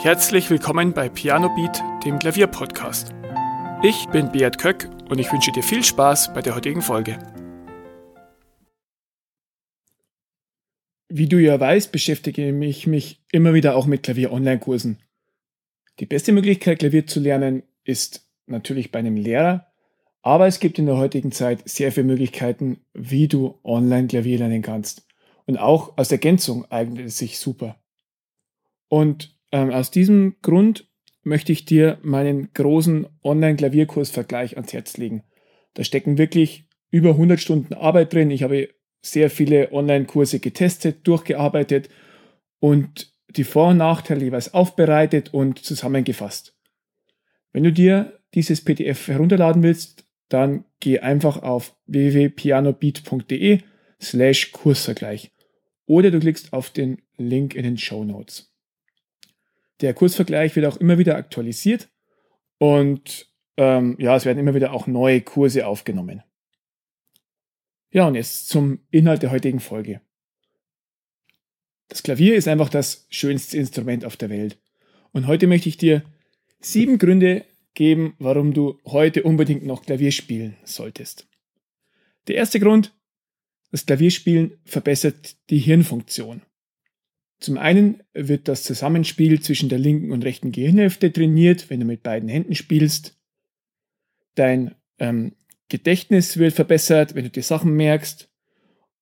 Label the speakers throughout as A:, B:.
A: Herzlich willkommen bei Piano Beat, dem Klavierpodcast. Ich bin Beat Köck und ich wünsche dir viel Spaß bei der heutigen Folge. Wie du ja weißt, beschäftige ich mich immer wieder auch mit Klavier-Online-Kursen. Die beste Möglichkeit, Klavier zu lernen, ist natürlich bei einem Lehrer, aber es gibt in der heutigen Zeit sehr viele Möglichkeiten, wie du online Klavier lernen kannst. Und auch als Ergänzung eignet es sich super. Und ähm, aus diesem Grund möchte ich dir meinen großen Online-Klavierkursvergleich ans Herz legen. Da stecken wirklich über 100 Stunden Arbeit drin. Ich habe sehr viele Online-Kurse getestet, durchgearbeitet und die Vor- und Nachteile jeweils aufbereitet und zusammengefasst. Wenn du dir dieses PDF herunterladen willst, dann geh einfach auf www.pianobeat.de slash Kursvergleich oder du klickst auf den Link in den Show Notes. Der Kursvergleich wird auch immer wieder aktualisiert und ähm, ja, es werden immer wieder auch neue Kurse aufgenommen. Ja, und jetzt zum Inhalt der heutigen Folge. Das Klavier ist einfach das schönste Instrument auf der Welt. Und heute möchte ich dir sieben Gründe geben, warum du heute unbedingt noch Klavier spielen solltest. Der erste Grund, das Klavierspielen verbessert die Hirnfunktion. Zum einen wird das Zusammenspiel zwischen der linken und rechten Gehirnhälfte trainiert, wenn du mit beiden Händen spielst. Dein ähm, Gedächtnis wird verbessert, wenn du dir Sachen merkst.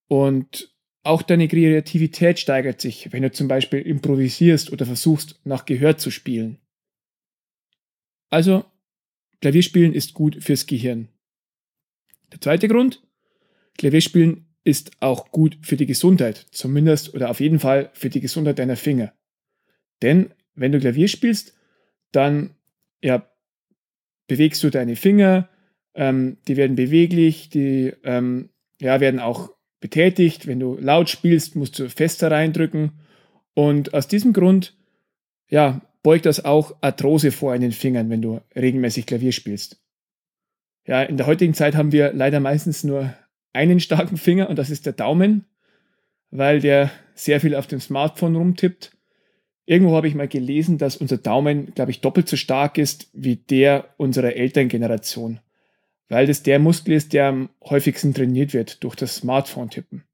A: Und auch deine Kreativität steigert sich, wenn du zum Beispiel improvisierst oder versuchst, nach Gehör zu spielen. Also, Klavierspielen ist gut fürs Gehirn. Der zweite Grund, Klavierspielen ist auch gut für die Gesundheit, zumindest oder auf jeden Fall für die Gesundheit deiner Finger. Denn wenn du Klavier spielst, dann ja, bewegst du deine Finger, ähm, die werden beweglich, die ähm, ja, werden auch betätigt. Wenn du laut spielst, musst du fester reindrücken. Und aus diesem Grund ja, beugt das auch Arthrose vor in den Fingern, wenn du regelmäßig Klavier spielst. Ja, in der heutigen Zeit haben wir leider meistens nur einen starken Finger und das ist der Daumen, weil der sehr viel auf dem Smartphone rumtippt. Irgendwo habe ich mal gelesen, dass unser Daumen, glaube ich, doppelt so stark ist wie der unserer Elterngeneration, weil das der Muskel ist, der am häufigsten trainiert wird durch das Smartphone-Tippen.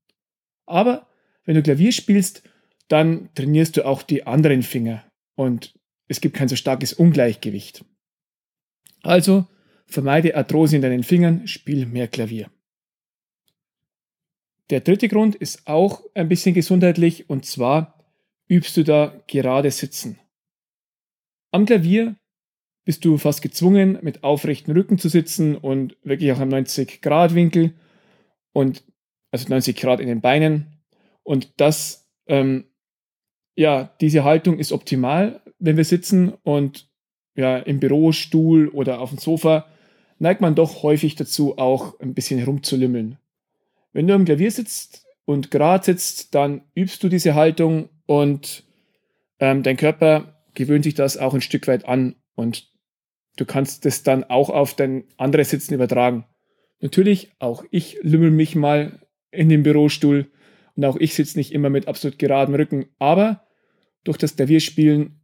A: Aber wenn du Klavier spielst, dann trainierst du auch die anderen Finger und es gibt kein so starkes Ungleichgewicht. Also vermeide Arthrose in deinen Fingern, spiel mehr Klavier. Der dritte Grund ist auch ein bisschen gesundheitlich und zwar übst du da gerade sitzen. Am Klavier bist du fast gezwungen, mit aufrechten Rücken zu sitzen und wirklich auch am 90 Grad Winkel und also 90 Grad in den Beinen. Und das, ähm, ja, diese Haltung ist optimal, wenn wir sitzen und ja, im Bürostuhl oder auf dem Sofa neigt man doch häufig dazu, auch ein bisschen herumzulümmeln. Wenn du am Klavier sitzt und gerade sitzt, dann übst du diese Haltung und ähm, dein Körper gewöhnt sich das auch ein Stück weit an und du kannst das dann auch auf dein anderes Sitzen übertragen. Natürlich, auch ich lümmel mich mal in den Bürostuhl und auch ich sitze nicht immer mit absolut geradem Rücken, aber durch das Klavierspielen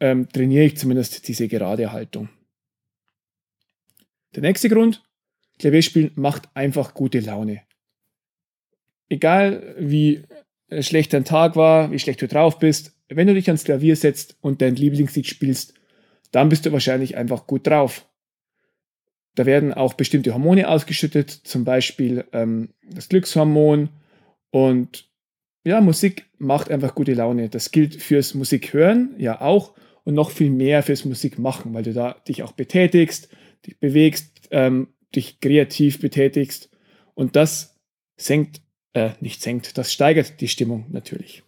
A: ähm, trainiere ich zumindest diese gerade Haltung. Der nächste Grund, Klavierspielen macht einfach gute Laune. Egal wie schlecht dein Tag war, wie schlecht du drauf bist, wenn du dich ans Klavier setzt und dein Lieblingslied spielst, dann bist du wahrscheinlich einfach gut drauf. Da werden auch bestimmte Hormone ausgeschüttet, zum Beispiel ähm, das Glückshormon. Und ja, Musik macht einfach gute Laune. Das gilt fürs Musikhören ja auch und noch viel mehr fürs Musikmachen, weil du da dich auch betätigst, dich bewegst, ähm, dich kreativ betätigst. Und das senkt, äh, nicht senkt, das steigert die Stimmung natürlich.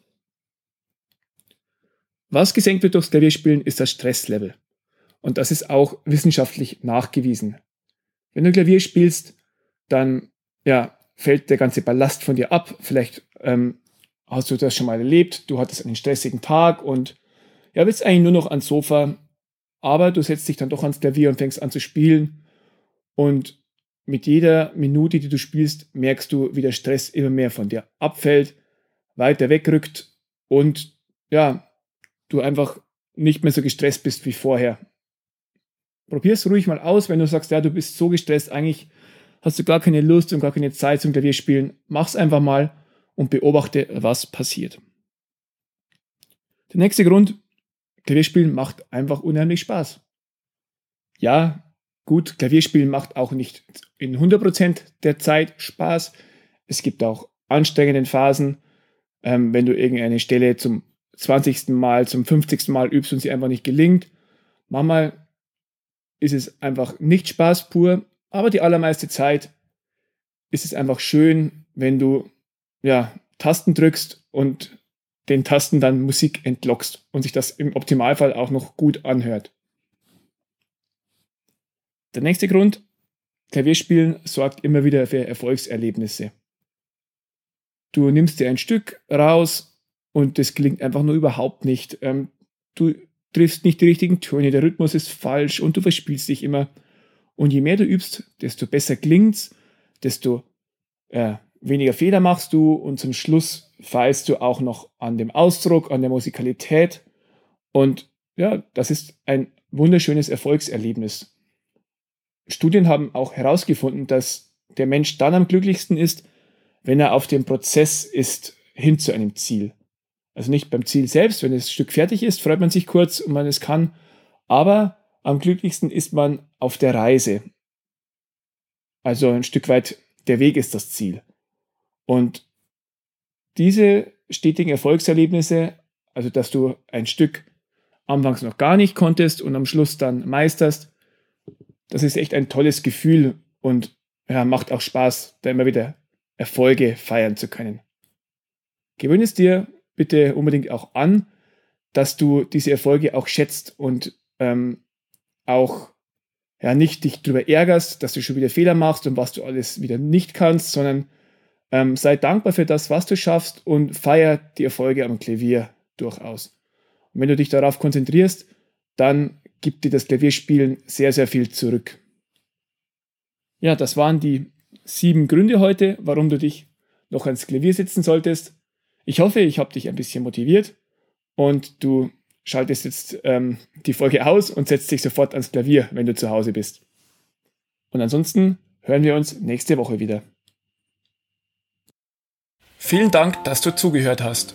A: Was gesenkt wird durchs Klavierspielen, ist das Stresslevel. Und das ist auch wissenschaftlich nachgewiesen. Wenn du Klavier spielst, dann ja, fällt der ganze Ballast von dir ab. Vielleicht ähm, hast du das schon mal erlebt. Du hattest einen stressigen Tag und ja, bist eigentlich nur noch ans Sofa. Aber du setzt dich dann doch ans Klavier und fängst an zu spielen. Und mit jeder Minute, die du spielst, merkst du, wie der Stress immer mehr von dir abfällt, weiter wegrückt und ja, du einfach nicht mehr so gestresst bist wie vorher. Probier es ruhig mal aus, wenn du sagst, ja, du bist so gestresst, eigentlich hast du gar keine Lust und gar keine Zeit zum Klavierspielen. Mach's einfach mal und beobachte, was passiert. Der nächste Grund, Klavierspielen macht einfach unheimlich Spaß. Ja, gut, Klavierspielen macht auch nicht in 100% der Zeit Spaß. Es gibt auch anstrengende Phasen, ähm, wenn du irgendeine Stelle zum 20. Mal, zum 50. Mal übst und sie einfach nicht gelingt. Manchmal ist es einfach nicht Spaß pur, aber die allermeiste Zeit ist es einfach schön, wenn du ja, Tasten drückst und den Tasten dann Musik entlockst und sich das im Optimalfall auch noch gut anhört. Der nächste Grund, Klavierspielen sorgt immer wieder für Erfolgserlebnisse. Du nimmst dir ein Stück raus und das klingt einfach nur überhaupt nicht. Ähm, du triffst nicht die richtigen Töne, der Rhythmus ist falsch und du verspielst dich immer. Und je mehr du übst, desto besser klingt's, desto äh, weniger Fehler machst du und zum Schluss feilst du auch noch an dem Ausdruck, an der Musikalität. Und ja, das ist ein wunderschönes Erfolgserlebnis. Studien haben auch herausgefunden, dass der Mensch dann am glücklichsten ist, wenn er auf dem Prozess ist hin zu einem Ziel. Also nicht beim Ziel selbst, wenn das Stück fertig ist, freut man sich kurz und man es kann, aber am glücklichsten ist man auf der Reise. Also ein Stück weit der Weg ist das Ziel. Und diese stetigen Erfolgserlebnisse, also dass du ein Stück anfangs noch gar nicht konntest und am Schluss dann meisterst, das ist echt ein tolles Gefühl und ja, macht auch Spaß, da immer wieder Erfolge feiern zu können. Gewöhne es dir bitte unbedingt auch an, dass du diese Erfolge auch schätzt und ähm, auch ja, nicht dich darüber ärgerst, dass du schon wieder Fehler machst und was du alles wieder nicht kannst, sondern ähm, sei dankbar für das, was du schaffst und feier die Erfolge am Klavier durchaus. Und wenn du dich darauf konzentrierst, dann gibt dir das Klavierspielen sehr, sehr viel zurück. Ja, das waren die sieben Gründe heute, warum du dich noch ans Klavier setzen solltest. Ich hoffe, ich habe dich ein bisschen motiviert und du schaltest jetzt ähm, die Folge aus und setzt dich sofort ans Klavier, wenn du zu Hause bist. Und ansonsten hören wir uns nächste Woche wieder. Vielen Dank, dass du zugehört hast.